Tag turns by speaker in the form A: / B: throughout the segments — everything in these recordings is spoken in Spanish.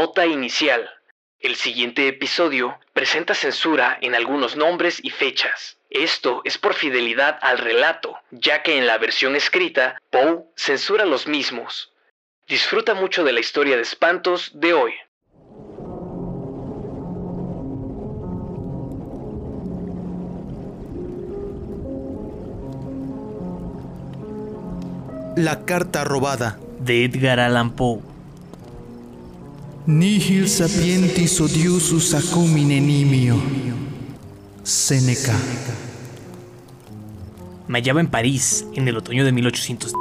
A: Nota inicial. El siguiente episodio presenta censura en algunos nombres y fechas. Esto es por fidelidad al relato, ya que en la versión escrita, Poe censura los mismos. Disfruta mucho de la historia de espantos de hoy.
B: La carta robada.
C: de Edgar Allan Poe.
B: Nihil sapientis odiusus acumine nimio. Seneca.
C: Me hallaba en París en el otoño de 1810.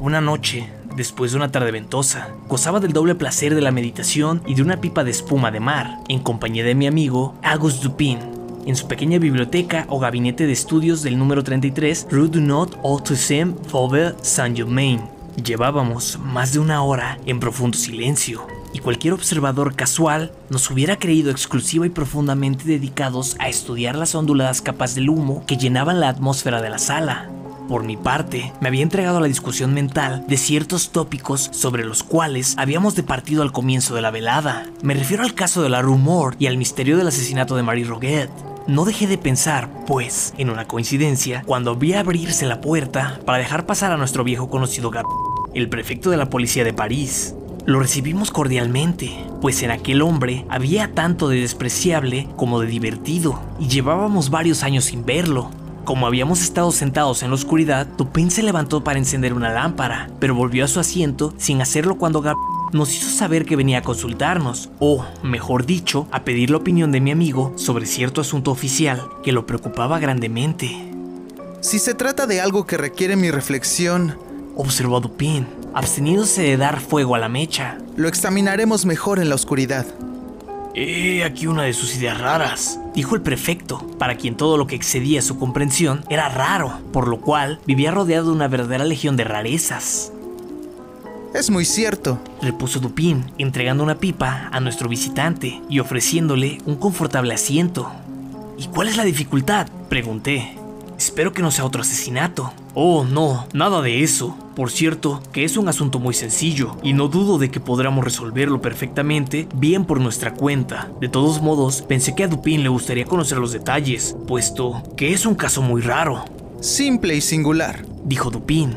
C: Una noche, después de una tarde ventosa, gozaba del doble placer de la meditación y de una pipa de espuma de mar, en compañía de mi amigo Auguste Dupin, en su pequeña biblioteca o gabinete de estudios del número 33, Rue du Nord Autisme Faubourg Saint-Germain. Llevábamos más de una hora en profundo silencio, y cualquier observador casual nos hubiera creído exclusiva y profundamente dedicados a estudiar las onduladas capas del humo que llenaban la atmósfera de la sala. Por mi parte, me había entregado a la discusión mental de ciertos tópicos sobre los cuales habíamos departido al comienzo de la velada. Me refiero al caso de la Rumor y al misterio del asesinato de Marie Roguet. No dejé de pensar, pues, en una coincidencia, cuando vi abrirse la puerta para dejar pasar a nuestro viejo conocido Gab, el prefecto de la policía de París. Lo recibimos cordialmente, pues en aquel hombre había tanto de despreciable como de divertido, y llevábamos varios años sin verlo. Como habíamos estado sentados en la oscuridad, Dupin se levantó para encender una lámpara, pero volvió a su asiento sin hacerlo cuando Gab nos hizo saber que venía a consultarnos, o, mejor dicho, a pedir la opinión de mi amigo sobre cierto asunto oficial que lo preocupaba grandemente.
B: Si se trata de algo que requiere mi reflexión,
C: Observó Dupin, absteniéndose de dar fuego a la mecha.
B: lo examinaremos mejor en la oscuridad.
C: He aquí una de sus ideas raras, dijo el prefecto, para quien todo lo que excedía su comprensión era raro, por lo cual vivía rodeado de una verdadera legión de rarezas.
B: Es muy cierto.
C: Repuso Dupin, entregando una pipa a nuestro visitante y ofreciéndole un confortable asiento. ¿Y cuál es la dificultad? Pregunté. Espero que no sea otro asesinato. Oh, no, nada de eso. Por cierto, que es un asunto muy sencillo, y no dudo de que podremos resolverlo perfectamente bien por nuestra cuenta. De todos modos, pensé que a Dupin le gustaría conocer los detalles, puesto que es un caso muy raro,
B: Simple y singular.
C: dijo Dupin.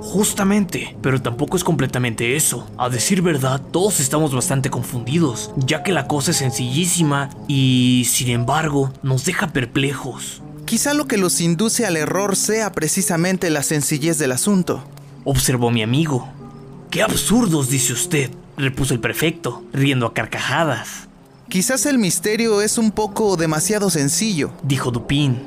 C: Justamente, pero tampoco es completamente eso. A decir verdad, todos estamos bastante confundidos, ya que la cosa es sencillísima y, sin embargo, nos deja perplejos.
B: Quizá lo que los induce al error sea precisamente la sencillez del asunto.
C: Observó mi amigo. ¡Qué absurdos, dice usted! repuso el prefecto, riendo a carcajadas.
B: Quizás el misterio es un poco demasiado sencillo.
C: Dijo Dupin.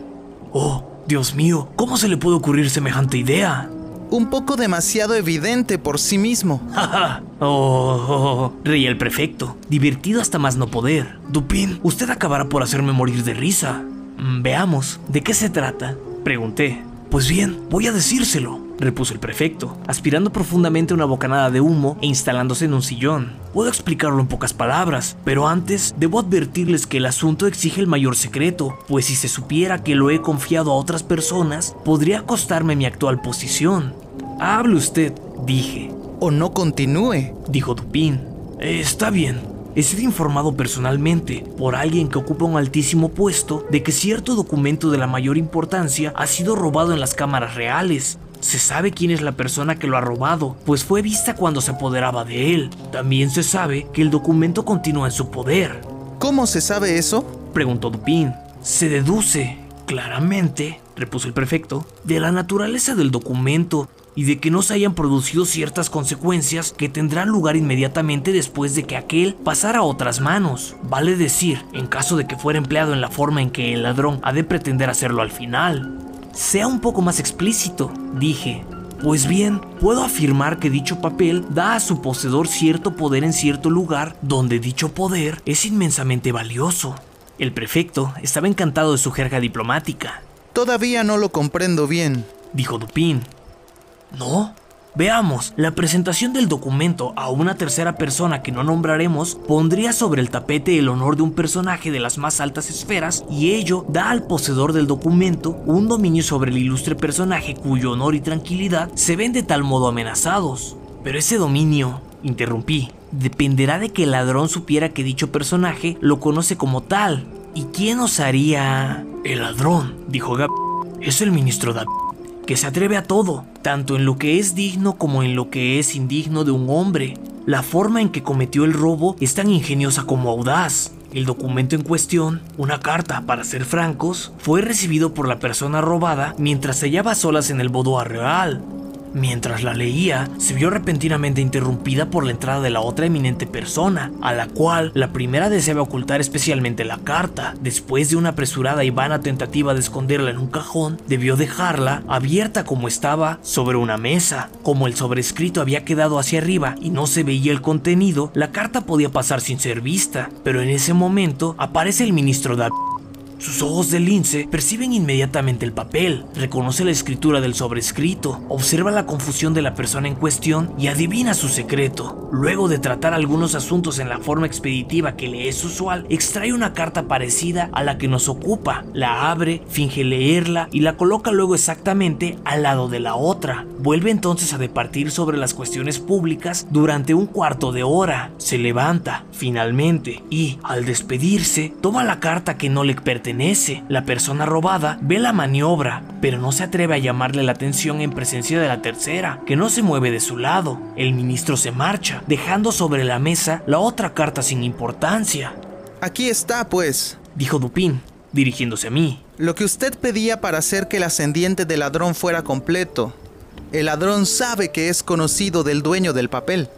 C: Oh, Dios mío, ¿cómo se le puede ocurrir semejante idea?
B: Un poco demasiado evidente por sí mismo.
C: ¡Ja, oh, oh, oh, reía el prefecto, divertido hasta más no poder. Dupin, usted acabará por hacerme morir de risa. "Mm, Veamos, ¿de qué se trata? Pregunté. Pues bien, voy a decírselo, repuso el prefecto, aspirando profundamente una bocanada de humo e instalándose en un sillón. Puedo explicarlo en pocas palabras, pero antes debo advertirles que el asunto exige el mayor secreto, pues si se supiera que lo he confiado a otras personas, podría costarme mi actual posición. Hable usted, dije,
B: O no continúe.
C: dijo Dupin. "Eh, está bien. He sido informado personalmente por alguien que ocupa un altísimo puesto de que cierto documento de la mayor importancia ha sido robado en las cámaras reales. Se sabe quién es la persona que lo ha robado, pues fue vista cuando se apoderaba de él. También se sabe que el documento continúa en su poder.
B: ¿Cómo se sabe eso?
C: Preguntó Dupin. Se deduce, claramente, repuso el prefecto, de la naturaleza del documento y de que no se hayan producido ciertas consecuencias que tendrán lugar inmediatamente después de que aquel pasara a otras manos. Vale decir, en caso de que fuera empleado en la forma en que el ladrón ha de pretender hacerlo al final. Sea un poco más explícito, dije. Pues bien, puedo afirmar que dicho papel da a su poseedor cierto poder en cierto lugar donde dicho poder es inmensamente valioso. El prefecto estaba encantado de su jerga diplomática.
B: Todavía no lo comprendo bien.
C: Dijo Dupin. ¿No? Veamos, la presentación del documento a una tercera persona que no nombraremos pondría sobre el tapete el honor de un personaje de las más altas esferas y ello da al poseedor del documento un dominio sobre el ilustre personaje cuyo honor y tranquilidad se ven de tal modo amenazados. Pero ese dominio, interrumpí, dependerá de que el ladrón supiera que dicho personaje lo conoce como tal. ¿Y quién osaría? El ladrón, dijo Gab. Es el ministro David, que se atreve a todo, tanto en lo que es digno como en lo que es indigno de un hombre. La forma en que cometió el robo es tan ingeniosa como audaz. El documento en cuestión, una carta para ser francos, fue recibido por la persona robada mientras se hallaba solas en el boudoir real. Mientras la leía, se vio repentinamente interrumpida por la entrada de la otra eminente persona, a la cual la primera deseaba ocultar especialmente la carta. Después de una apresurada y vana tentativa de esconderla en un cajón, debió dejarla abierta como estaba sobre una mesa. Como el sobrescrito había quedado hacia arriba y no se veía el contenido, la carta podía pasar sin ser vista, pero en ese momento aparece el ministro David sus ojos de lince perciben inmediatamente el papel, reconoce la escritura del sobrescrito, observa la confusión de la persona en cuestión y adivina su secreto. Luego de tratar algunos asuntos en la forma expeditiva que le es usual, extrae una carta parecida a la que nos ocupa, la abre, finge leerla y la coloca luego exactamente al lado de la otra. Vuelve entonces a departir sobre las cuestiones públicas durante un cuarto de hora. Se levanta, finalmente, y, al despedirse, toma la carta que no le pertenece la persona robada ve la maniobra, pero no se atreve a llamarle la atención en presencia de la tercera, que no se mueve de su lado. El ministro se marcha, dejando sobre la mesa la otra carta sin importancia.
B: Aquí está, pues,
C: dijo Dupin, dirigiéndose a mí.
B: Lo que usted pedía para hacer que el ascendiente del ladrón fuera completo. El ladrón sabe que es conocido del dueño del papel.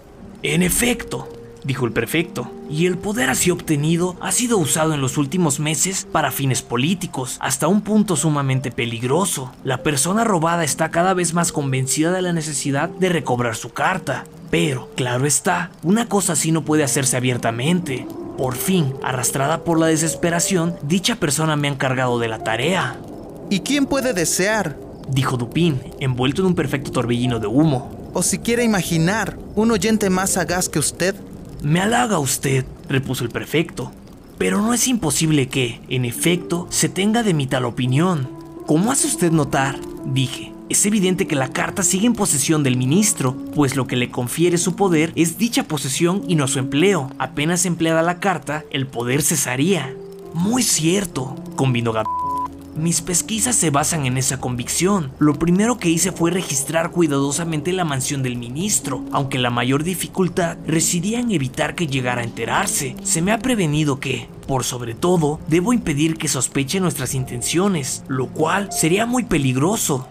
C: En efecto, dijo el prefecto, y el poder así obtenido ha sido usado en los últimos meses para fines políticos, hasta un punto sumamente peligroso. La persona robada está cada vez más convencida de la necesidad de recobrar su carta. Pero, claro está, una cosa así no puede hacerse abiertamente. Por fin, arrastrada por la desesperación, dicha persona me ha encargado de la tarea.
B: ¿Y quién puede desear?
C: Dijo Dupin, envuelto en un perfecto torbellino de humo.
B: O si quiere imaginar, un oyente más sagaz que usted
C: me halaga usted, repuso el prefecto, pero no es imposible que, en efecto, se tenga de mi tal opinión. ¿Cómo hace usted notar? dije. Es evidente que la carta sigue en posesión del ministro, pues lo que le confiere su poder es dicha posesión y no su empleo. Apenas empleada la carta, el poder cesaría. Muy cierto, convino Gabriel. Mis pesquisas se basan en esa convicción. Lo primero que hice fue registrar cuidadosamente la mansión del ministro, aunque la mayor dificultad residía en evitar que llegara a enterarse. Se me ha prevenido que, por sobre todo, debo impedir que sospeche nuestras intenciones, lo cual sería muy peligroso.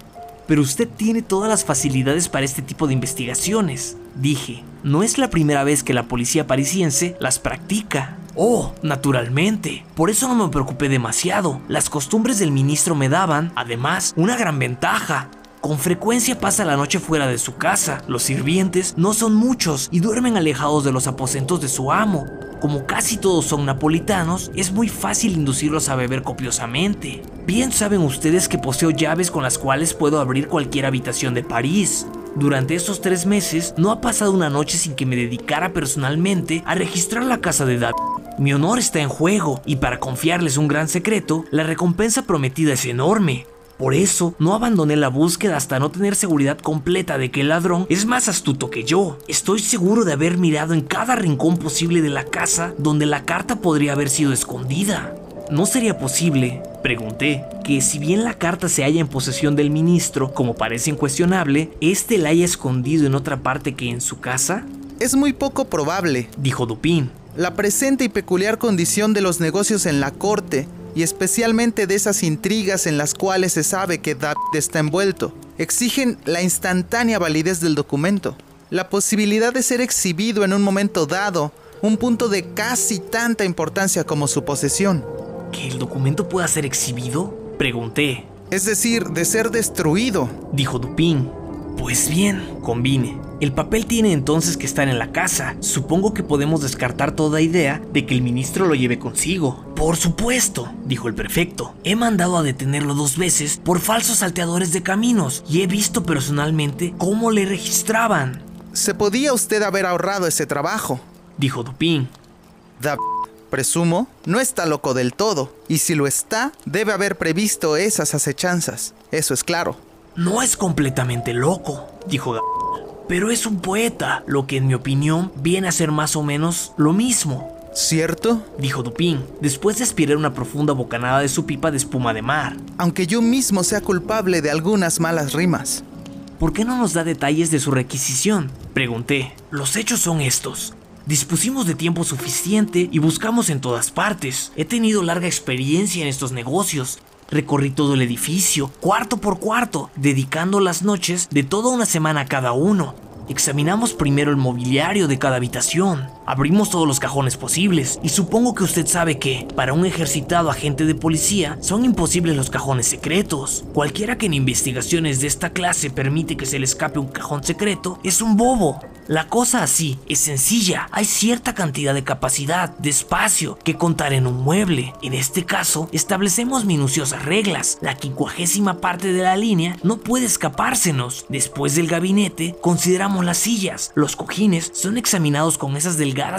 C: Pero usted tiene todas las facilidades para este tipo de investigaciones, dije. No es la primera vez que la policía parisiense las practica. Oh, naturalmente. Por eso no me preocupé demasiado. Las costumbres del ministro me daban, además, una gran ventaja. Con frecuencia pasa la noche fuera de su casa. Los sirvientes no son muchos y duermen alejados de los aposentos de su amo. Como casi todos son napolitanos, es muy fácil inducirlos a beber copiosamente. Bien saben ustedes que poseo llaves con las cuales puedo abrir cualquier habitación de París. Durante estos tres meses no ha pasado una noche sin que me dedicara personalmente a registrar la casa de David. Mi honor está en juego y para confiarles un gran secreto, la recompensa prometida es enorme. Por eso no abandoné la búsqueda hasta no tener seguridad completa de que el ladrón es más astuto que yo. Estoy seguro de haber mirado en cada rincón posible de la casa donde la carta podría haber sido escondida. ¿No sería posible, pregunté, que si bien la carta se halla en posesión del ministro, como parece incuestionable, éste la haya escondido en otra parte que en su casa?
B: Es muy poco probable,
C: dijo Dupin.
B: La presente y peculiar condición de los negocios en la corte, y especialmente de esas intrigas en las cuales se sabe que David está envuelto, exigen la instantánea validez del documento, la posibilidad de ser exhibido en un momento dado, un punto de casi tanta importancia como su posesión.
C: ¿Que el documento pueda ser exhibido? Pregunté.
B: Es decir, de ser destruido,
C: dijo Dupin. Pues bien, convine. El papel tiene entonces que estar en la casa. Supongo que podemos descartar toda idea de que el ministro lo lleve consigo. Por supuesto, dijo el prefecto. He mandado a detenerlo dos veces por falsos salteadores de caminos y he visto personalmente cómo le registraban.
B: Se podía usted haber ahorrado ese trabajo,
C: dijo Dupin.
B: David, presumo, no está loco del todo, y si lo está, debe haber previsto esas acechanzas. Eso es claro.
C: No es completamente loco, dijo. Pero es un poeta, lo que en mi opinión viene a ser más o menos lo mismo.
B: ¿Cierto?
C: Dijo Dupin, después de aspirar una profunda bocanada de su pipa de espuma de mar.
B: Aunque yo mismo sea culpable de algunas malas rimas.
C: ¿Por qué no nos da detalles de su requisición? Pregunté. Los hechos son estos. Dispusimos de tiempo suficiente y buscamos en todas partes. He tenido larga experiencia en estos negocios. Recorrí todo el edificio, cuarto por cuarto, dedicando las noches de toda una semana a cada uno. Examinamos primero el mobiliario de cada habitación, abrimos todos los cajones posibles y supongo que usted sabe que, para un ejercitado agente de policía, son imposibles los cajones secretos. Cualquiera que en investigaciones de esta clase permite que se le escape un cajón secreto es un bobo. La cosa así es sencilla, hay cierta cantidad de capacidad, de espacio que contar en un mueble. En este caso, establecemos minuciosas reglas. La quincuagésima parte de la línea no puede escapársenos. Después del gabinete, consideramos las sillas. Los cojines son examinados con esas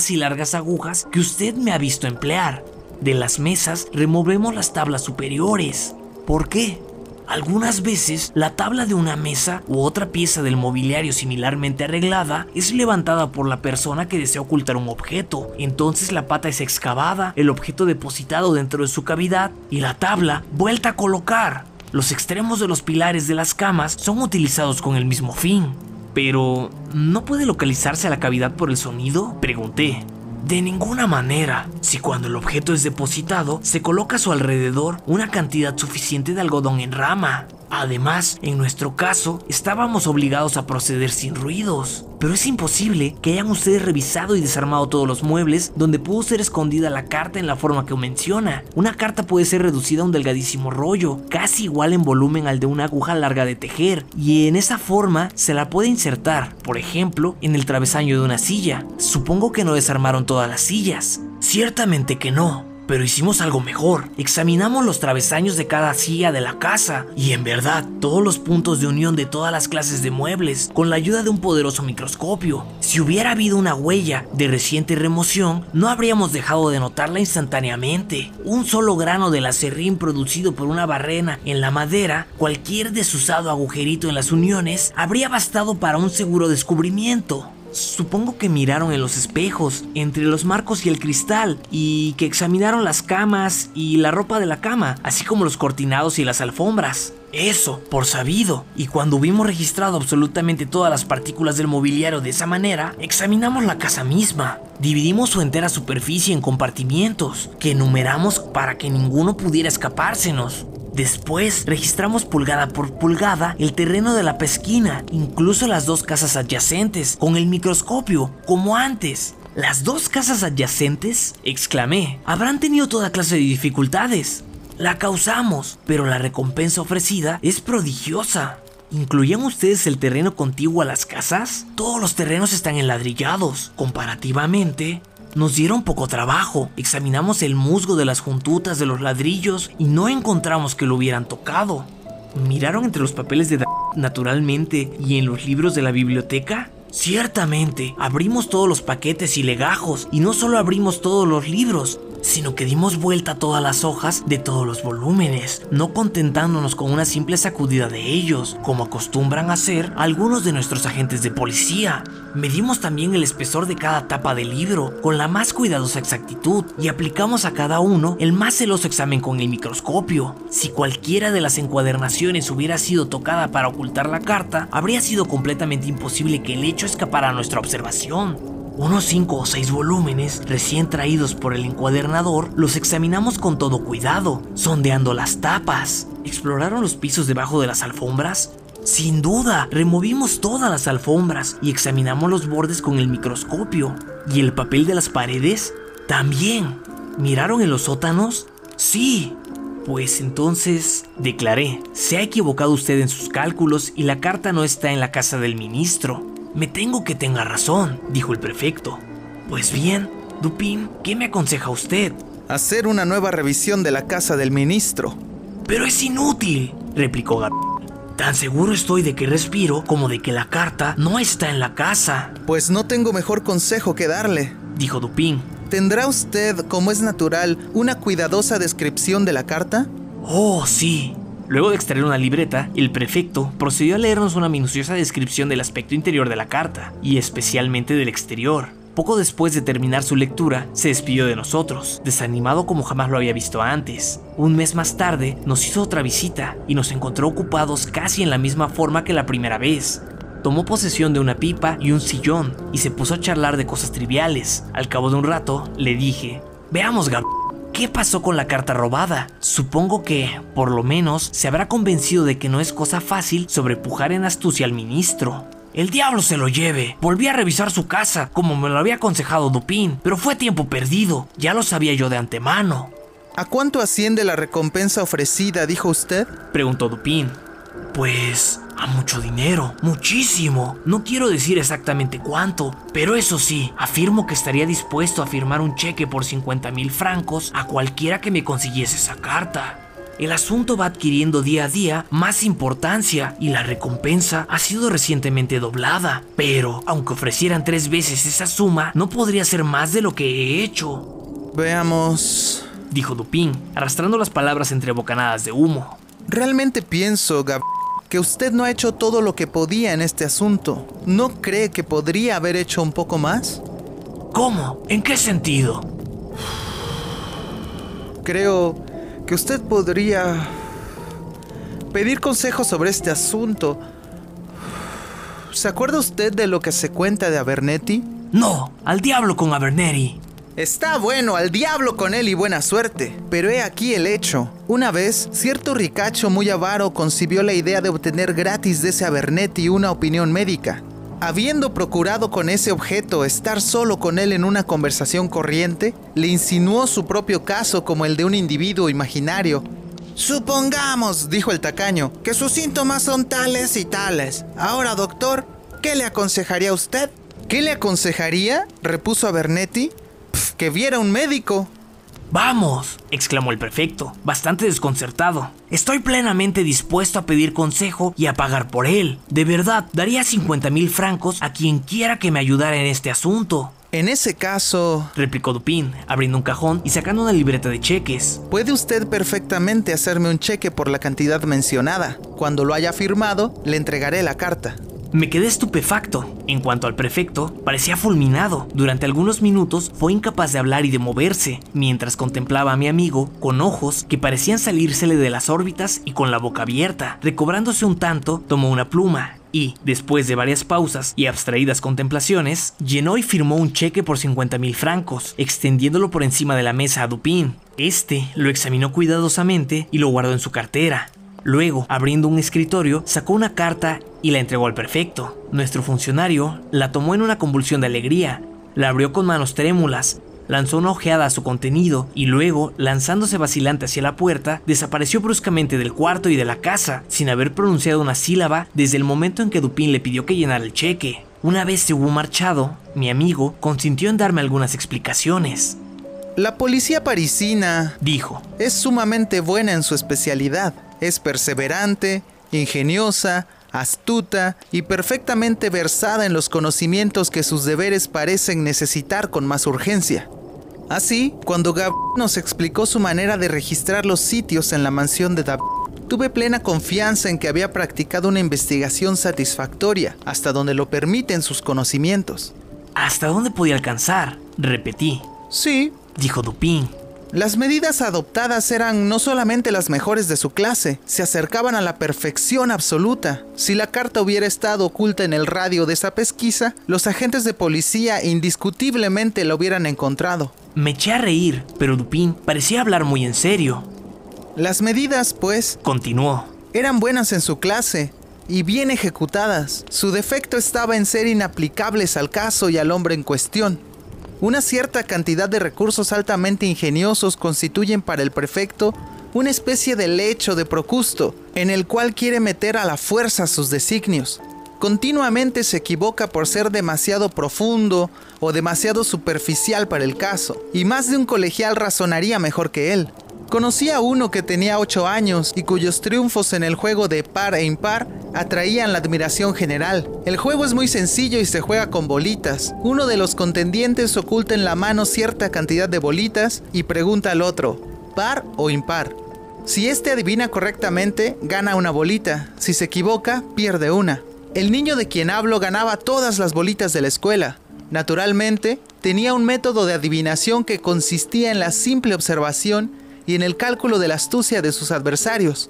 C: y largas agujas que usted me ha visto emplear. De las mesas, removemos las tablas superiores. ¿Por qué? Algunas veces la tabla de una mesa u otra pieza del mobiliario similarmente arreglada es levantada por la persona que desea ocultar un objeto. Entonces la pata es excavada, el objeto depositado dentro de su cavidad y la tabla vuelta a colocar. Los extremos de los pilares de las camas son utilizados con el mismo fin. Pero, ¿no puede localizarse la cavidad por el sonido? Pregunté. De ninguna manera. Si cuando el objeto es depositado, se coloca a su alrededor una cantidad suficiente de algodón en rama. Además, en nuestro caso, estábamos obligados a proceder sin ruidos. Pero es imposible que hayan ustedes revisado y desarmado todos los muebles donde pudo ser escondida la carta en la forma que menciona. Una carta puede ser reducida a un delgadísimo rollo, casi igual en volumen al de una aguja larga de tejer, y en esa forma se la puede insertar, por ejemplo, en el travesaño de una silla. Supongo que no desarmaron todas las sillas. Ciertamente que no. Pero hicimos algo mejor. Examinamos los travesaños de cada silla de la casa y en verdad todos los puntos de unión de todas las clases de muebles con la ayuda de un poderoso microscopio. Si hubiera habido una huella de reciente remoción, no habríamos dejado de notarla instantáneamente. Un solo grano del acerrín producido por una barrena en la madera, cualquier desusado agujerito en las uniones, habría bastado para un seguro descubrimiento. Supongo que miraron en los espejos, entre los marcos y el cristal, y que examinaron las camas y la ropa de la cama, así como los cortinados y las alfombras. Eso, por sabido. Y cuando hubimos registrado absolutamente todas las partículas del mobiliario de esa manera, examinamos la casa misma. Dividimos su entera superficie en compartimientos, que enumeramos para que ninguno pudiera escapársenos. Después registramos pulgada por pulgada el terreno de la pesquina, incluso las dos casas adyacentes, con el microscopio, como antes. ¿Las dos casas adyacentes? exclamé. Habrán tenido toda clase de dificultades. La causamos, pero la recompensa ofrecida es prodigiosa. ¿Incluían ustedes el terreno contiguo a las casas? Todos los terrenos están enladrillados. Comparativamente, nos dieron poco trabajo, examinamos el musgo de las juntutas de los ladrillos y no encontramos que lo hubieran tocado. ¿Miraron entre los papeles de naturalmente y en los libros de la biblioteca? Ciertamente, abrimos todos los paquetes y legajos y no solo abrimos todos los libros, sino que dimos vuelta a todas las hojas de todos los volúmenes, no contentándonos con una simple sacudida de ellos, como acostumbran hacer algunos de nuestros agentes de policía. Medimos también el espesor de cada tapa del libro con la más cuidadosa exactitud y aplicamos a cada uno el más celoso examen con el microscopio. Si cualquiera de las encuadernaciones hubiera sido tocada para ocultar la carta, habría sido completamente imposible que el hecho escapara a nuestra observación. Unos 5 o 6 volúmenes, recién traídos por el encuadernador, los examinamos con todo cuidado, sondeando las tapas. ¿Exploraron los pisos debajo de las alfombras? Sin duda, removimos todas las alfombras y examinamos los bordes con el microscopio. ¿Y el papel de las paredes? También. ¿Miraron en los sótanos? Sí. Pues entonces, declaré, se ha equivocado usted en sus cálculos y la carta no está en la casa del ministro. Me tengo que tenga razón, dijo el prefecto. Pues bien, Dupin, ¿qué me aconseja usted?
B: Hacer una nueva revisión de la casa del ministro.
C: Pero es inútil, replicó Gabriel. Tan seguro estoy de que respiro como de que la carta no está en la casa.
B: Pues no tengo mejor consejo que darle,
C: dijo Dupin.
B: ¿Tendrá usted, como es natural, una cuidadosa descripción de la carta?
C: Oh, sí. Luego de extraer una libreta, el prefecto procedió a leernos una minuciosa descripción del aspecto interior de la carta, y especialmente del exterior. Poco después de terminar su lectura, se despidió de nosotros, desanimado como jamás lo había visto antes. Un mes más tarde, nos hizo otra visita y nos encontró ocupados casi en la misma forma que la primera vez. Tomó posesión de una pipa y un sillón y se puso a charlar de cosas triviales. Al cabo de un rato, le dije, veamos, Gab, ¿qué pasó con la carta robada? Supongo que, por lo menos, se habrá convencido de que no es cosa fácil sobrepujar en astucia al ministro. El diablo se lo lleve. Volví a revisar su casa, como me lo había aconsejado Dupin, pero fue tiempo perdido. Ya lo sabía yo de antemano.
B: ¿A cuánto asciende la recompensa ofrecida, dijo usted?
C: Preguntó Dupin. Pues a mucho dinero, muchísimo. No quiero decir exactamente cuánto, pero eso sí, afirmo que estaría dispuesto a firmar un cheque por 50 mil francos a cualquiera que me consiguiese esa carta. El asunto va adquiriendo día a día más importancia y la recompensa ha sido recientemente doblada. Pero, aunque ofrecieran tres veces esa suma, no podría ser más de lo que he hecho.
B: Veamos,
C: dijo Dupin, arrastrando las palabras entre bocanadas de humo.
B: Realmente pienso, Gab que usted no ha hecho todo lo que podía en este asunto. ¿No cree que podría haber hecho un poco más?
C: ¿Cómo? ¿En qué sentido?
B: Creo que usted podría pedir consejos sobre este asunto. ¿Se acuerda usted de lo que se cuenta de Abernetti?
C: No, al diablo con Abernetti.
B: Está bueno, al diablo con él y buena suerte. Pero he aquí el hecho. Una vez, cierto ricacho muy avaro concibió la idea de obtener gratis de ese Abernetti una opinión médica. Habiendo procurado con ese objeto estar solo con él en una conversación corriente, le insinuó su propio caso como el de un individuo imaginario. Supongamos, dijo el tacaño, que sus síntomas son tales y tales. Ahora, doctor, ¿qué le aconsejaría a usted? ¿Qué le aconsejaría? repuso Que viera un médico.
C: Vamos, exclamó el prefecto, bastante desconcertado. Estoy plenamente dispuesto a pedir consejo y a pagar por él. De verdad, daría 50 mil francos a quien quiera que me ayudara en este asunto.
B: En ese caso,
C: replicó Dupin, abriendo un cajón y sacando una libreta de cheques.
B: Puede usted perfectamente hacerme un cheque por la cantidad mencionada. Cuando lo haya firmado, le entregaré la carta.
C: Me quedé estupefacto. En cuanto al prefecto, parecía fulminado. Durante algunos minutos fue incapaz de hablar y de moverse, mientras contemplaba a mi amigo con ojos que parecían salírsele de las órbitas y con la boca abierta. Recobrándose un tanto, tomó una pluma y, después de varias pausas y abstraídas contemplaciones, llenó y firmó un cheque por 50 mil francos, extendiéndolo por encima de la mesa a Dupin. Este lo examinó cuidadosamente y lo guardó en su cartera. Luego, abriendo un escritorio, sacó una carta y la entregó al prefecto. Nuestro funcionario la tomó en una convulsión de alegría, la abrió con manos trémulas, lanzó una ojeada a su contenido y luego, lanzándose vacilante hacia la puerta, desapareció bruscamente del cuarto y de la casa, sin haber pronunciado una sílaba desde el momento en que Dupin le pidió que llenara el cheque. Una vez se hubo marchado, mi amigo consintió en darme algunas explicaciones.
B: La policía parisina,
C: dijo,
B: es sumamente buena en su especialidad. Es perseverante, ingeniosa, astuta y perfectamente versada en los conocimientos que sus deberes parecen necesitar con más urgencia. Así, cuando Gab nos explicó su manera de registrar los sitios en la mansión de David, tuve plena confianza en que había practicado una investigación satisfactoria, hasta donde lo permiten sus conocimientos.
C: ¿Hasta dónde podía alcanzar? Repetí.
B: Sí,
C: dijo Dupin.
B: Las medidas adoptadas eran no solamente las mejores de su clase, se acercaban a la perfección absoluta. Si la carta hubiera estado oculta en el radio de esa pesquisa, los agentes de policía indiscutiblemente la hubieran encontrado.
C: Me eché a reír, pero Dupin parecía hablar muy en serio.
B: Las medidas, pues,
C: continuó,
B: eran buenas en su clase y bien ejecutadas. Su defecto estaba en ser inaplicables al caso y al hombre en cuestión. Una cierta cantidad de recursos altamente ingeniosos constituyen para el prefecto una especie de lecho de Procusto, en el cual quiere meter a la fuerza sus designios. Continuamente se equivoca por ser demasiado profundo o demasiado superficial para el caso, y más de un colegial razonaría mejor que él. Conocí a uno que tenía 8 años y cuyos triunfos en el juego de par e impar atraían la admiración general. El juego es muy sencillo y se juega con bolitas. Uno de los contendientes oculta en la mano cierta cantidad de bolitas y pregunta al otro, ¿par o impar? Si este adivina correctamente, gana una bolita. Si se equivoca, pierde una. El niño de quien hablo ganaba todas las bolitas de la escuela. Naturalmente, tenía un método de adivinación que consistía en la simple observación y en el cálculo de la astucia de sus adversarios.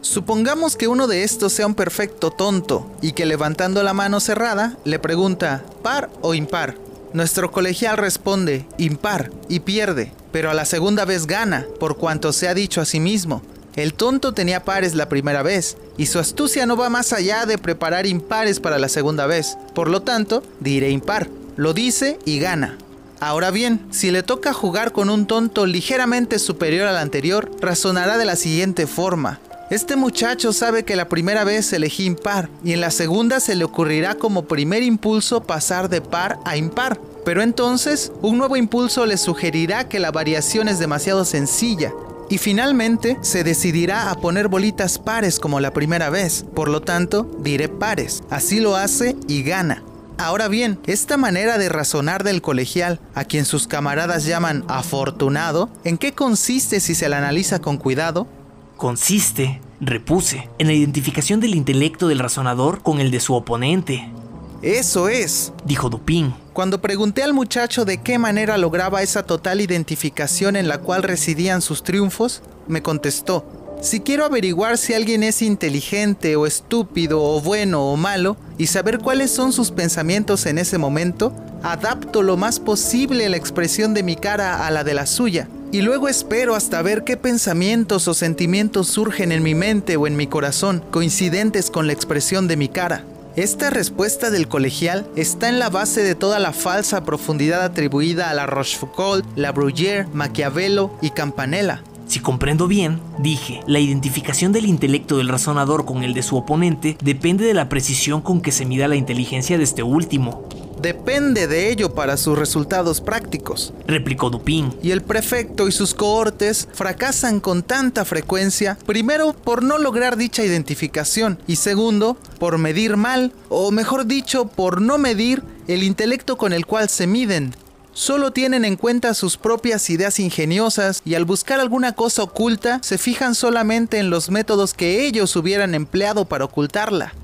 B: Supongamos que uno de estos sea un perfecto tonto y que levantando la mano cerrada le pregunta par o impar. Nuestro colegial responde impar y pierde, pero a la segunda vez gana, por cuanto se ha dicho a sí mismo. El tonto tenía pares la primera vez, y su astucia no va más allá de preparar impares para la segunda vez. Por lo tanto, diré impar. Lo dice y gana. Ahora bien, si le toca jugar con un tonto ligeramente superior al anterior, razonará de la siguiente forma. Este muchacho sabe que la primera vez elegí impar y en la segunda se le ocurrirá como primer impulso pasar de par a impar. Pero entonces un nuevo impulso le sugerirá que la variación es demasiado sencilla y finalmente se decidirá a poner bolitas pares como la primera vez. Por lo tanto, diré pares. Así lo hace y gana. Ahora bien, esta manera de razonar del colegial, a quien sus camaradas llaman afortunado, ¿en qué consiste si se la analiza con cuidado?
C: Consiste, repuse, en la identificación del intelecto del razonador con el de su oponente.
B: Eso es,
C: dijo Dupin.
B: Cuando pregunté al muchacho de qué manera lograba esa total identificación en la cual residían sus triunfos, me contestó, si quiero averiguar si alguien es inteligente o estúpido o bueno o malo y saber cuáles son sus pensamientos en ese momento, adapto lo más posible la expresión de mi cara a la de la suya y luego espero hasta ver qué pensamientos o sentimientos surgen en mi mente o en mi corazón, coincidentes con la expresión de mi cara. Esta respuesta del colegial está en la base de toda la falsa profundidad atribuida a la Rochefoucauld, la Bruyère, Maquiavelo y Campanella.
C: Si comprendo bien, dije, la identificación del intelecto del razonador con el de su oponente depende de la precisión con que se mida la inteligencia de este último
B: depende de ello para sus resultados prácticos,
C: replicó Dupin.
B: Y el prefecto y sus cohortes fracasan con tanta frecuencia, primero por no lograr dicha identificación y segundo por medir mal, o mejor dicho, por no medir el intelecto con el cual se miden. Solo tienen en cuenta sus propias ideas ingeniosas y al buscar alguna cosa oculta se fijan solamente en los métodos que ellos hubieran empleado para ocultarla.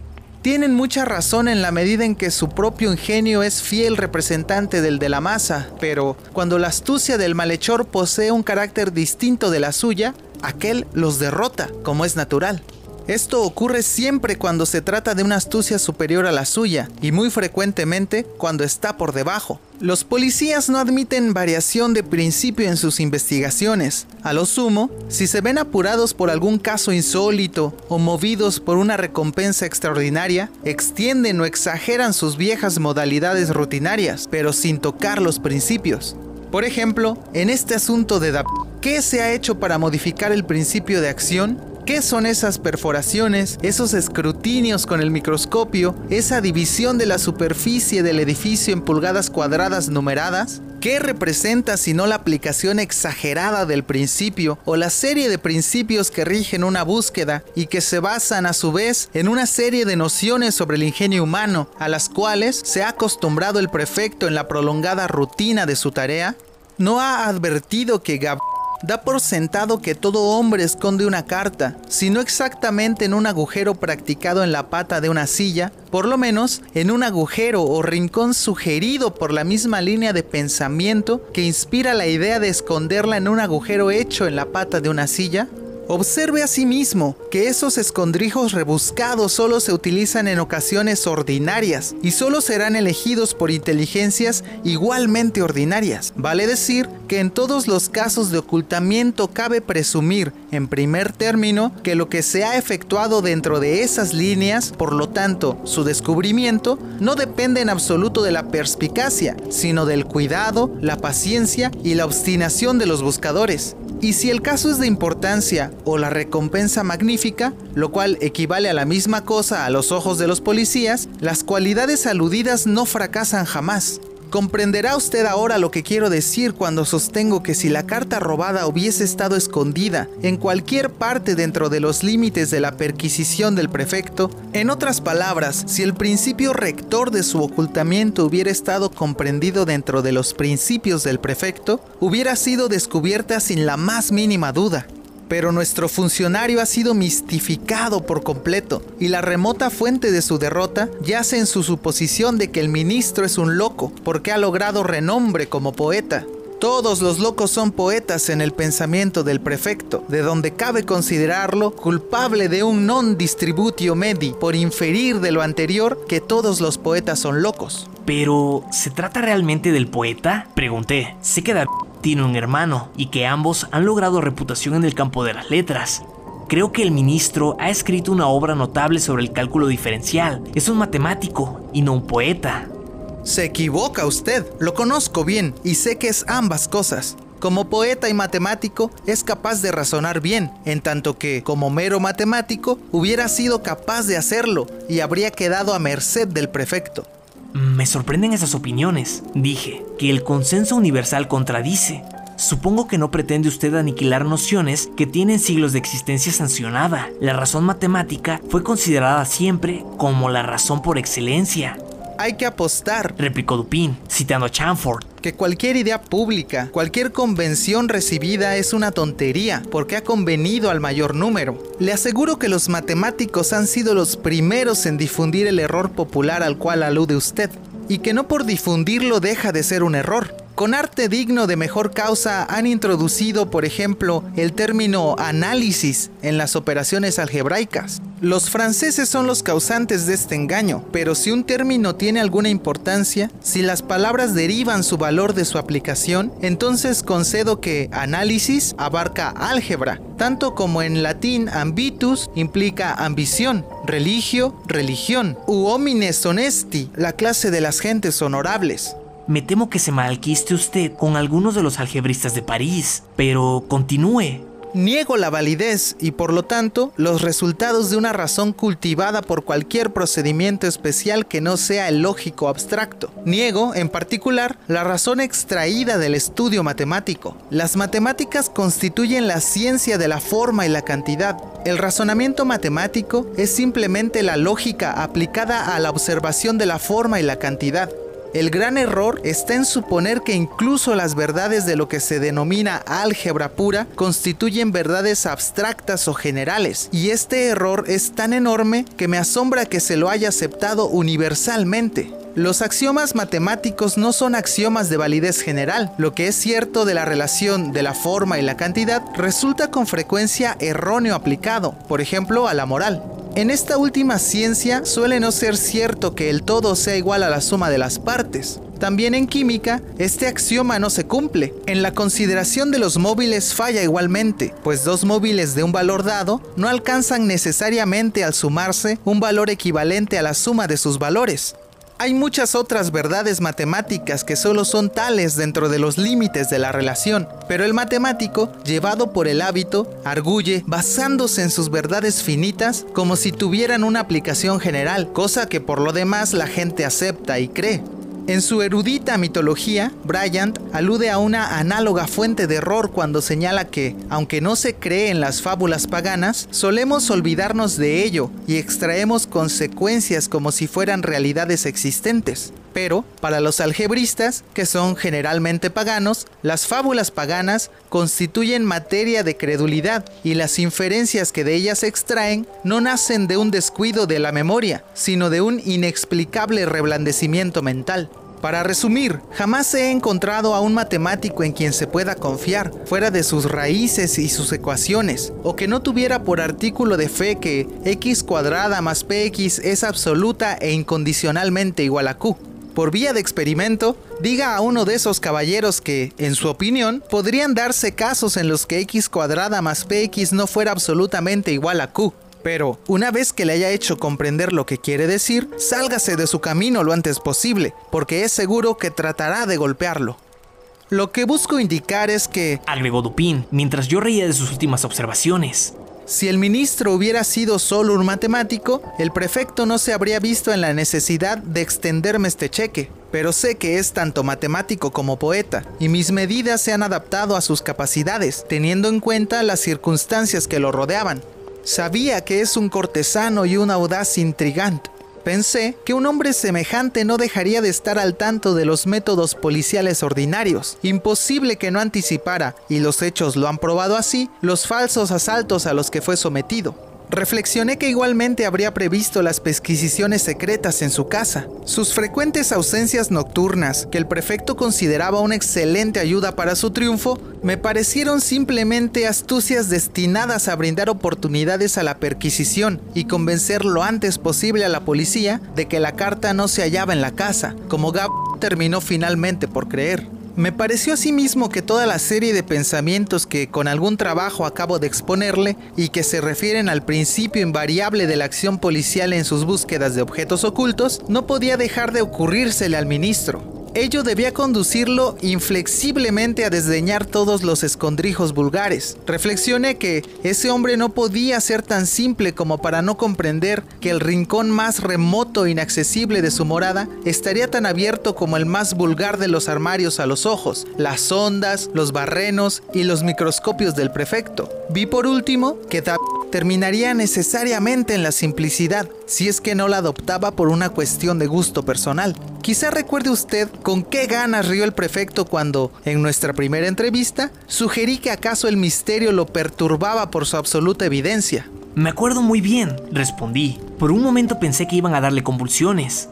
B: Tienen mucha razón en la medida en que su propio ingenio es fiel representante del de la masa, pero cuando la astucia del malhechor posee un carácter distinto de la suya, aquel los derrota, como es natural. Esto ocurre siempre cuando se trata de una astucia superior a la suya y muy frecuentemente cuando está por debajo. Los policías no admiten variación de principio en sus investigaciones. A lo sumo, si se ven apurados por algún caso insólito o movidos por una recompensa extraordinaria, extienden o exageran sus viejas modalidades rutinarias, pero sin tocar los principios. Por ejemplo, en este asunto de David, ¿qué se ha hecho para modificar el principio de acción? ¿Qué son esas perforaciones, esos escrutinios con el microscopio, esa división de la superficie del edificio en pulgadas cuadradas numeradas? ¿Qué representa si no la aplicación exagerada del principio o la serie de principios que rigen una búsqueda y que se basan a su vez en una serie de nociones sobre el ingenio humano a las cuales se ha acostumbrado el prefecto en la prolongada rutina de su tarea? ¿No ha advertido que Gabriel da por sentado que todo hombre esconde una carta, si no exactamente en un agujero practicado en la pata de una silla, por lo menos en un agujero o rincón sugerido por la misma línea de pensamiento que inspira la idea de esconderla en un agujero hecho en la pata de una silla? Observe asimismo que esos escondrijos rebuscados solo se utilizan en ocasiones ordinarias y solo serán elegidos por inteligencias igualmente ordinarias. Vale decir que en todos los casos de ocultamiento cabe presumir, en primer término, que lo que se ha efectuado dentro de esas líneas, por lo tanto, su descubrimiento, no depende en absoluto de la perspicacia, sino del cuidado, la paciencia y la obstinación de los buscadores. Y si el caso es de importancia o la recompensa magnífica, lo cual equivale a la misma cosa a los ojos de los policías, las cualidades aludidas no fracasan jamás. Comprenderá usted ahora lo que quiero decir cuando sostengo que si la carta robada hubiese estado escondida en cualquier parte dentro de los límites de la perquisición del prefecto, en otras palabras, si el principio rector de su ocultamiento hubiera estado comprendido dentro de los principios del prefecto, hubiera sido descubierta sin la más mínima duda. Pero nuestro funcionario ha sido mistificado por completo y la remota fuente de su derrota yace en su suposición de que el ministro es un loco porque ha logrado renombre como poeta. Todos los locos son poetas en el pensamiento del prefecto, de donde cabe considerarlo culpable de un non distributio medi por inferir de lo anterior que todos los poetas son locos.
C: Pero, ¿se trata realmente del poeta? Pregunté. Sé que David tiene un hermano y que ambos han logrado reputación en el campo de las letras. Creo que el ministro ha escrito una obra notable sobre el cálculo diferencial. Es un matemático y no un poeta.
B: Se equivoca usted, lo conozco bien y sé que es ambas cosas. Como poeta y matemático es capaz de razonar bien, en tanto que, como mero matemático, hubiera sido capaz de hacerlo y habría quedado a merced del prefecto.
C: Me sorprenden esas opiniones. Dije que el consenso universal contradice. Supongo que no pretende usted aniquilar nociones que tienen siglos de existencia sancionada. La razón matemática fue considerada siempre como la razón por excelencia.
B: Hay que apostar,
C: replicó Dupin, citando a Chamford,
B: que cualquier idea pública, cualquier convención recibida es una tontería, porque ha convenido al mayor número. Le aseguro que los matemáticos han sido los primeros en difundir el error popular al cual alude usted, y que no por difundirlo deja de ser un error. Con arte digno de mejor causa han introducido, por ejemplo, el término análisis en las operaciones algebraicas. Los franceses son los causantes de este engaño, pero si un término tiene alguna importancia, si las palabras derivan su valor de su aplicación, entonces concedo que análisis abarca álgebra, tanto como en latín ambitus implica ambición, religio, religión, u homines honesti, la clase de las gentes honorables.
C: Me temo que se malquiste usted con algunos de los algebristas de París, pero continúe.
B: Niego la validez y por lo tanto los resultados de una razón cultivada por cualquier procedimiento especial que no sea el lógico abstracto. Niego, en particular, la razón extraída del estudio matemático. Las matemáticas constituyen la ciencia de la forma y la cantidad. El razonamiento matemático es simplemente la lógica aplicada a la observación de la forma y la cantidad. El gran error está en suponer que incluso las verdades de lo que se denomina álgebra pura constituyen verdades abstractas o generales, y este error es tan enorme que me asombra que se lo haya aceptado universalmente. Los axiomas matemáticos no son axiomas de validez general. Lo que es cierto de la relación de la forma y la cantidad resulta con frecuencia erróneo aplicado, por ejemplo, a la moral. En esta última ciencia suele no ser cierto que el todo sea igual a la suma de las partes. También en química, este axioma no se cumple. En la consideración de los móviles falla igualmente, pues dos móviles de un valor dado no alcanzan necesariamente al sumarse un valor equivalente a la suma de sus valores. Hay muchas otras verdades matemáticas que solo son tales dentro de los límites de la relación, pero el matemático, llevado por el hábito, arguye basándose en sus verdades finitas como si tuvieran una aplicación general, cosa que por lo demás la gente acepta y cree. En su erudita mitología, Bryant alude a una análoga fuente de error cuando señala que, aunque no se cree en las fábulas paganas, solemos olvidarnos de ello y extraemos consecuencias como si fueran realidades existentes. Pero, para los algebristas, que son generalmente paganos, las fábulas paganas constituyen materia de credulidad y las inferencias que de ellas se extraen no nacen de un descuido de la memoria, sino de un inexplicable reblandecimiento mental. Para resumir, jamás he encontrado a un matemático en quien se pueda confiar, fuera de sus raíces y sus ecuaciones, o que no tuviera por artículo de fe que x cuadrada más px es absoluta e incondicionalmente igual a q. Por vía de experimento, diga a uno de esos caballeros que, en su opinión, podrían darse casos en los que x cuadrada más px no fuera absolutamente igual a q, pero, una vez que le haya hecho comprender lo que quiere decir, sálgase de su camino lo antes posible, porque es seguro que tratará de golpearlo. Lo que busco indicar es que,
C: agregó Dupin, mientras yo reía de sus últimas observaciones,
B: si el ministro hubiera sido solo un matemático, el prefecto no se habría visto en la necesidad de extenderme este cheque. Pero sé que es tanto matemático como poeta, y mis medidas se han adaptado a sus capacidades, teniendo en cuenta las circunstancias que lo rodeaban. Sabía que es un cortesano y un audaz intrigante. Pensé que un hombre semejante no dejaría de estar al tanto de los métodos policiales ordinarios. Imposible que no anticipara, y los hechos lo han probado así, los falsos asaltos a los que fue sometido. Reflexioné que igualmente habría previsto las pesquisiciones secretas en su casa. Sus frecuentes ausencias nocturnas, que el prefecto consideraba una excelente ayuda para su triunfo, me parecieron simplemente astucias destinadas a brindar oportunidades a la perquisición y convencer lo antes posible a la policía de que la carta no se hallaba en la casa, como Gab terminó finalmente por creer. Me pareció asimismo que toda la serie de pensamientos que con algún trabajo acabo de exponerle y que se refieren al principio invariable de la acción policial en sus búsquedas de objetos ocultos no podía dejar de ocurrírsele al ministro. Ello debía conducirlo inflexiblemente a desdeñar todos los escondrijos vulgares. Reflexioné que ese hombre no podía ser tan simple como para no comprender que el rincón más remoto e inaccesible de su morada estaría tan abierto como el más vulgar de los armarios a los ojos, las sondas, los barrenos y los microscopios del prefecto. Vi por último que David terminaría necesariamente en la simplicidad, si es que no la adoptaba por una cuestión de gusto personal. Quizá recuerde usted con qué ganas rió el prefecto cuando, en nuestra primera entrevista, sugerí que acaso el misterio lo perturbaba por su absoluta evidencia.
C: Me acuerdo muy bien, respondí. Por un momento pensé que iban a darle convulsiones.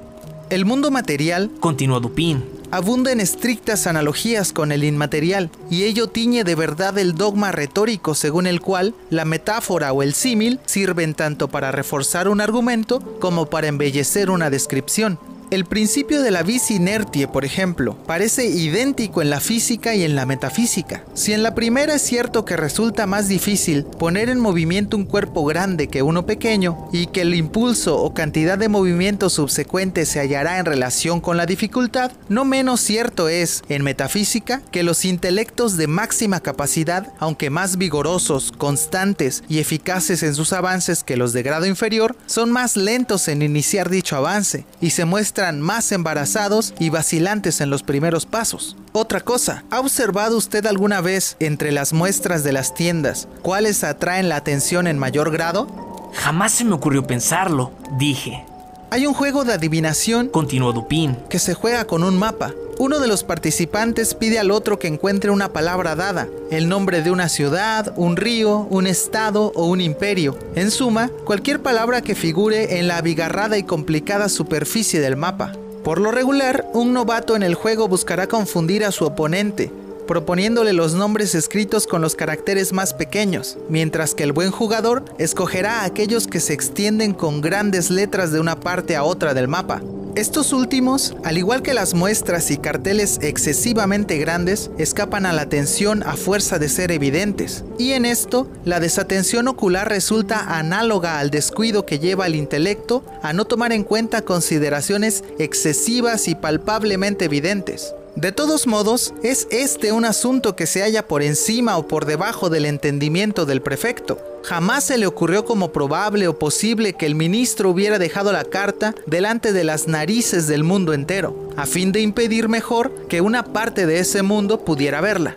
B: El mundo material,
C: continuó Dupin,
B: abunda en estrictas analogías con el inmaterial, y ello tiñe de verdad el dogma retórico según el cual la metáfora o el símil sirven tanto para reforzar un argumento como para embellecer una descripción. El principio de la vis inertie, por ejemplo, parece idéntico en la física y en la metafísica. Si en la primera es cierto que resulta más difícil poner en movimiento un cuerpo grande que uno pequeño y que el impulso o cantidad de movimiento subsecuente se hallará en relación con la dificultad, no menos cierto es, en metafísica, que los intelectos de máxima capacidad, aunque más vigorosos, constantes y eficaces en sus avances que los de grado inferior, son más lentos en iniciar dicho avance y se muestran más embarazados y vacilantes en los primeros pasos. Otra cosa, ¿ha observado usted alguna vez entre las muestras de las tiendas cuáles atraen la atención en mayor grado?
C: Jamás se me ocurrió pensarlo, dije.
B: Hay un juego de adivinación,
C: continuó Dupin,
B: que se juega con un mapa. Uno de los participantes pide al otro que encuentre una palabra dada, el nombre de una ciudad, un río, un estado o un imperio. En suma, cualquier palabra que figure en la abigarrada y complicada superficie del mapa. Por lo regular, un novato en el juego buscará confundir a su oponente, proponiéndole los nombres escritos con los caracteres más pequeños, mientras que el buen jugador escogerá aquellos que se extienden con grandes letras de una parte a otra del mapa. Estos últimos, al igual que las muestras y carteles excesivamente grandes, escapan a la atención a fuerza de ser evidentes. Y en esto, la desatención ocular resulta análoga al descuido que lleva al intelecto a no tomar en cuenta consideraciones excesivas y palpablemente evidentes. De todos modos, es este un asunto que se halla por encima o por debajo del entendimiento del prefecto. Jamás se le ocurrió como probable o posible que el ministro hubiera dejado la carta delante de las narices del mundo entero, a fin de impedir mejor que una parte de ese mundo pudiera verla.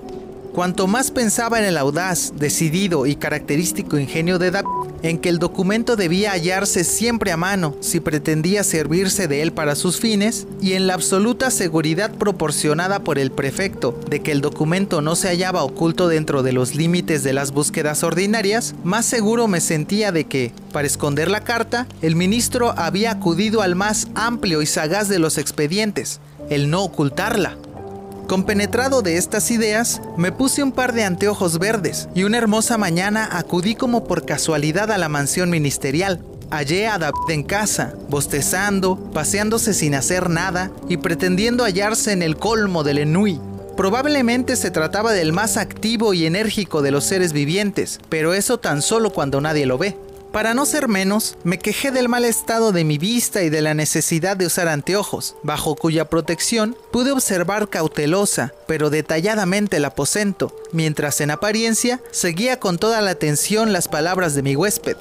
B: Cuanto más pensaba en el audaz, decidido y característico ingenio de David, en que el documento debía hallarse siempre a mano si pretendía servirse de él para sus fines, y en la absoluta seguridad proporcionada por el prefecto de que el documento no se hallaba oculto dentro de los límites de las búsquedas ordinarias, más seguro me sentía de que, para esconder la carta, el ministro había acudido al más amplio y sagaz de los expedientes, el no ocultarla. Compenetrado de estas ideas, me puse un par de anteojos verdes y una hermosa mañana acudí como por casualidad a la mansión ministerial. Hallé a David en casa, bostezando, paseándose sin hacer nada y pretendiendo hallarse en el colmo del enui. Probablemente se trataba del más activo y enérgico de los seres vivientes, pero eso tan solo cuando nadie lo ve. Para no ser menos, me quejé del mal estado de mi vista y de la necesidad de usar anteojos, bajo cuya protección pude observar cautelosa, pero detalladamente el aposento, mientras en apariencia seguía con toda la atención las palabras de mi huésped.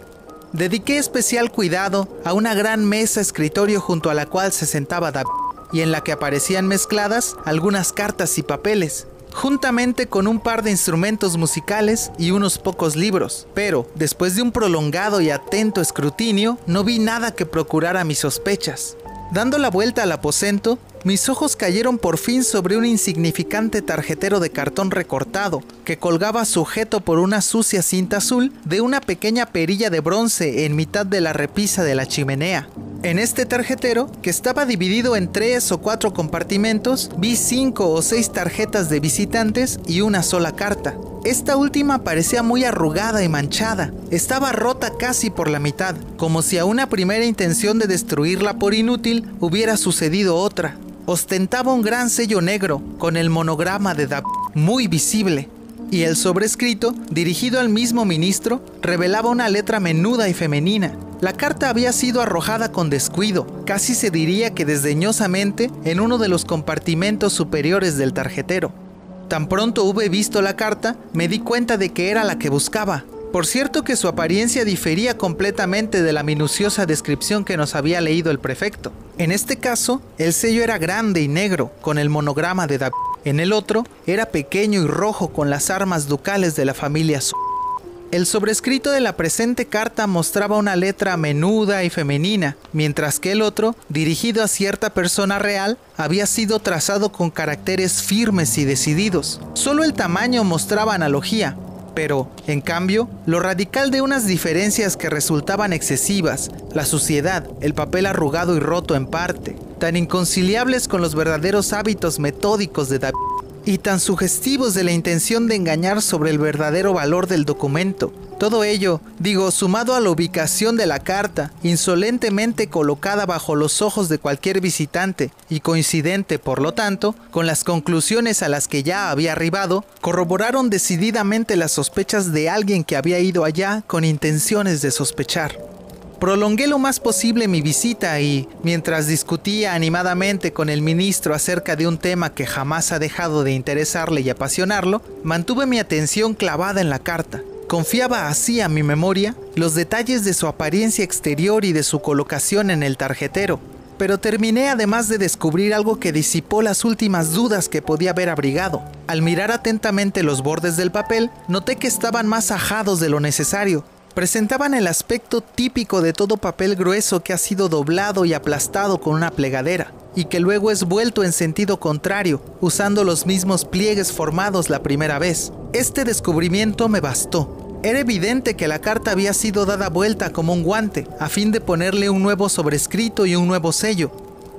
B: Dediqué especial cuidado a una gran mesa escritorio junto a la cual se sentaba David y en la que aparecían mezcladas algunas cartas y papeles, juntamente con un par de instrumentos musicales y unos pocos libros. Pero, después de un prolongado y atento escrutinio, no vi nada que procurara mis sospechas. Dando la vuelta al aposento, mis ojos cayeron por fin sobre un insignificante tarjetero de cartón recortado que colgaba sujeto por una sucia cinta azul de una pequeña perilla de bronce en mitad de la repisa de la chimenea. En este tarjetero, que estaba dividido en tres o cuatro compartimentos, vi cinco o seis tarjetas de visitantes y una sola carta. Esta última parecía muy arrugada y manchada. Estaba rota casi por la mitad, como si a una primera intención de destruirla por inútil hubiera sucedido otra. Ostentaba un gran sello negro con el monograma de David muy visible y el sobrescrito, dirigido al mismo ministro, revelaba una letra menuda y femenina. La carta había sido arrojada con descuido, casi se diría que desdeñosamente, en uno de los compartimentos superiores del tarjetero. Tan pronto hube visto la carta, me di cuenta de que era la que buscaba. Por cierto que su apariencia difería completamente de la minuciosa descripción que nos había leído el prefecto. En este caso, el sello era grande y negro, con el monograma de David. En el otro, era pequeño y rojo con las armas ducales de la familia El sobrescrito de la presente carta mostraba una letra menuda y femenina, mientras que el otro, dirigido a cierta persona real, había sido trazado con caracteres firmes y decididos. Solo el tamaño mostraba analogía, pero, en cambio, lo radical de unas diferencias que resultaban excesivas, la suciedad, el papel arrugado y roto en parte, tan inconciliables con los verdaderos hábitos metódicos de David y tan sugestivos de la intención de engañar sobre el verdadero valor del documento. Todo ello, digo, sumado a la ubicación de la carta, insolentemente colocada bajo los ojos de cualquier visitante y coincidente, por lo tanto, con las conclusiones a las que ya había arribado, corroboraron decididamente las sospechas de alguien que había ido allá con intenciones de sospechar. Prolongué lo más posible mi visita y, mientras discutía animadamente con el ministro acerca de un tema que jamás ha dejado de interesarle y apasionarlo, mantuve mi atención clavada en la carta. Confiaba así a mi memoria los detalles de su apariencia exterior y de su colocación en el tarjetero, pero terminé además de descubrir algo que disipó las últimas dudas que podía haber abrigado. Al mirar atentamente los bordes del papel, noté que estaban más ajados de lo necesario, presentaban el aspecto típico de todo papel grueso que ha sido doblado y aplastado con una plegadera, y que luego es vuelto en sentido contrario, usando los mismos pliegues formados la primera vez. Este descubrimiento me bastó. Era evidente que la carta había sido dada vuelta como un guante, a fin de ponerle un nuevo sobrescrito y un nuevo sello.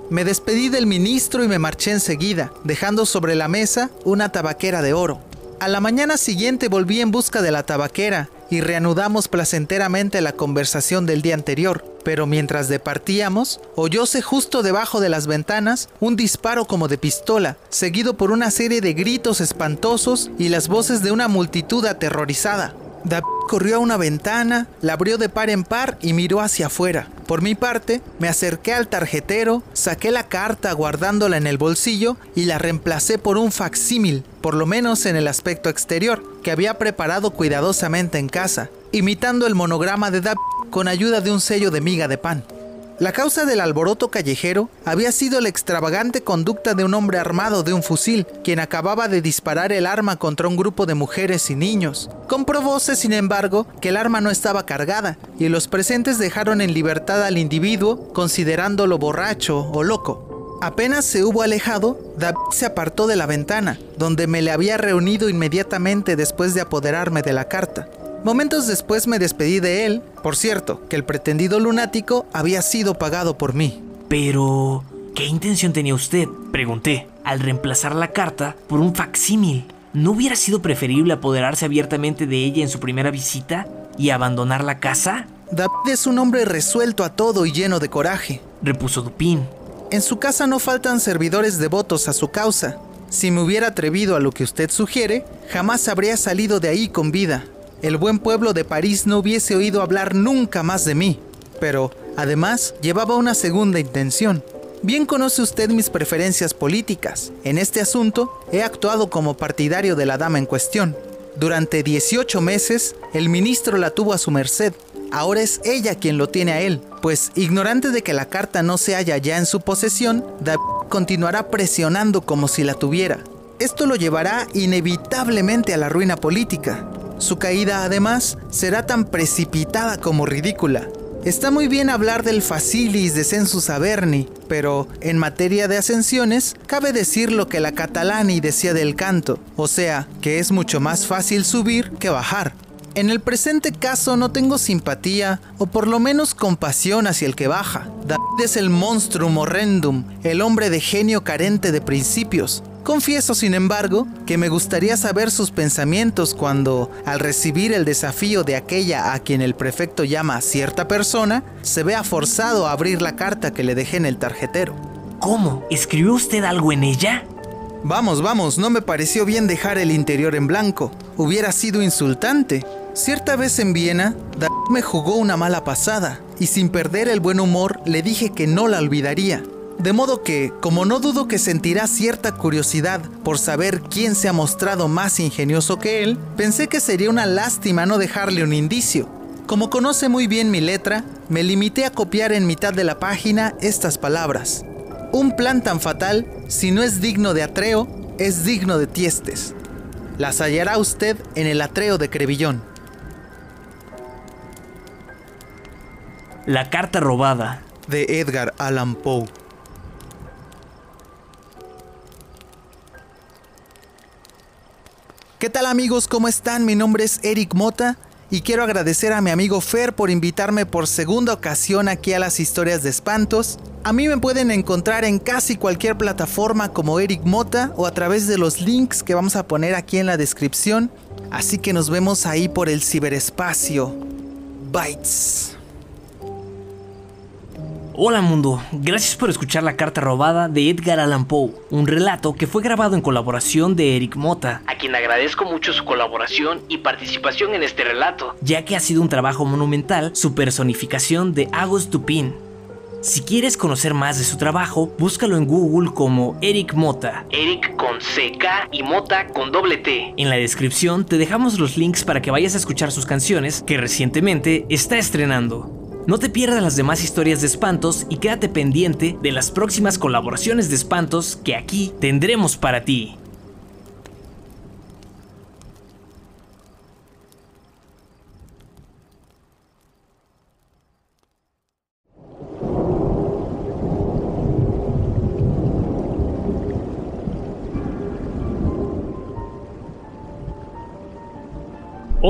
B: Me despedí del ministro y me marché enseguida, dejando sobre la mesa una tabaquera de oro. A la mañana siguiente volví en busca de la tabaquera y reanudamos placenteramente la conversación del día anterior, pero mientras departíamos, oyóse justo debajo de las ventanas un disparo como de pistola, seguido por una serie de gritos espantosos y las voces de una multitud aterrorizada. David corrió a una ventana, la abrió de par en par y miró hacia afuera. Por mi parte, me acerqué al tarjetero, saqué la carta guardándola en el bolsillo y la reemplacé por un facsímil, por lo menos en el aspecto exterior, que había preparado cuidadosamente en casa, imitando el monograma de David con ayuda de un sello de miga de pan. La causa del alboroto callejero había sido la extravagante conducta de un hombre armado de un fusil, quien acababa de disparar el arma contra un grupo de mujeres y niños. Comprobóse, sin embargo, que el arma no estaba cargada, y los presentes dejaron en libertad al individuo, considerándolo borracho o loco. Apenas se hubo alejado, David se apartó de la ventana, donde me le había reunido inmediatamente después de apoderarme de la carta. Momentos después me despedí de él, por cierto, que el pretendido lunático había sido pagado por mí.
C: Pero, ¿qué intención tenía usted? Pregunté, al reemplazar la carta por un facsímil. ¿No hubiera sido preferible apoderarse abiertamente de ella en su primera visita y abandonar la casa?
B: David es un hombre resuelto a todo y lleno de coraje,
C: repuso Dupin.
B: En su casa no faltan servidores devotos a su causa. Si me hubiera atrevido a lo que usted sugiere, jamás habría salido de ahí con vida el buen pueblo de París no hubiese oído hablar nunca más de mí. Pero, además, llevaba una segunda intención. Bien conoce usted mis preferencias políticas. En este asunto, he actuado como partidario de la dama en cuestión. Durante 18 meses, el ministro la tuvo a su merced. Ahora es ella quien lo tiene a él, pues ignorante de que la carta no se halla ya en su posesión, David continuará presionando como si la tuviera. esto lo llevará inevitablemente a la ruina política. Su caída, además, será tan precipitada como ridícula. Está muy bien hablar del facilis descensus averni, pero en materia de ascensiones, cabe decir lo que la Catalani decía del canto, o sea, que es mucho más fácil subir que bajar. En el presente caso no tengo simpatía, o por lo menos compasión hacia el que baja. David es el monstrum horrendum, el hombre de genio carente de principios. Confieso, sin embargo, que me gustaría saber sus pensamientos cuando, al recibir el desafío de aquella a quien el prefecto llama cierta persona, se vea forzado a abrir la carta que le dejé en el tarjetero.
C: ¿Cómo? ¿Escribió usted algo en ella?
B: Vamos, vamos, no me pareció bien dejar el interior en blanco. Hubiera sido insultante. Cierta vez en Viena, David me jugó una mala pasada y sin perder el buen humor le dije que no la olvidaría. De modo que, como no dudo que sentirá cierta curiosidad por saber quién se ha mostrado más ingenioso que él, pensé que sería una lástima no dejarle un indicio. Como conoce muy bien mi letra, me limité a copiar en mitad de la página estas palabras. Un plan tan fatal, si no es digno de Atreo, es digno de Tiestes. Las hallará usted en el Atreo de Crevillón.
C: La carta robada.
B: De Edgar Allan Poe. ¿Qué tal amigos? ¿Cómo están? Mi nombre es Eric Mota y quiero agradecer a mi amigo Fer por invitarme por segunda ocasión aquí a las historias de espantos. A mí me pueden encontrar en casi cualquier plataforma como Eric Mota o a través de los links que vamos a poner aquí en la descripción. Así que nos vemos ahí por el ciberespacio. Bytes.
C: Hola mundo, gracias por escuchar la carta robada de Edgar Allan Poe, un relato que fue grabado en colaboración de Eric Mota,
A: a quien agradezco mucho su colaboración y participación en este relato,
C: ya que ha sido un trabajo monumental su personificación de August Dupin. Si quieres conocer más de su trabajo, búscalo en Google como Eric Mota.
A: Eric con CK y Mota con doble T.
C: En la descripción te dejamos los links para que vayas a escuchar sus canciones que recientemente está estrenando. No te pierdas las demás historias de espantos y quédate pendiente de las próximas colaboraciones de espantos que aquí tendremos para ti.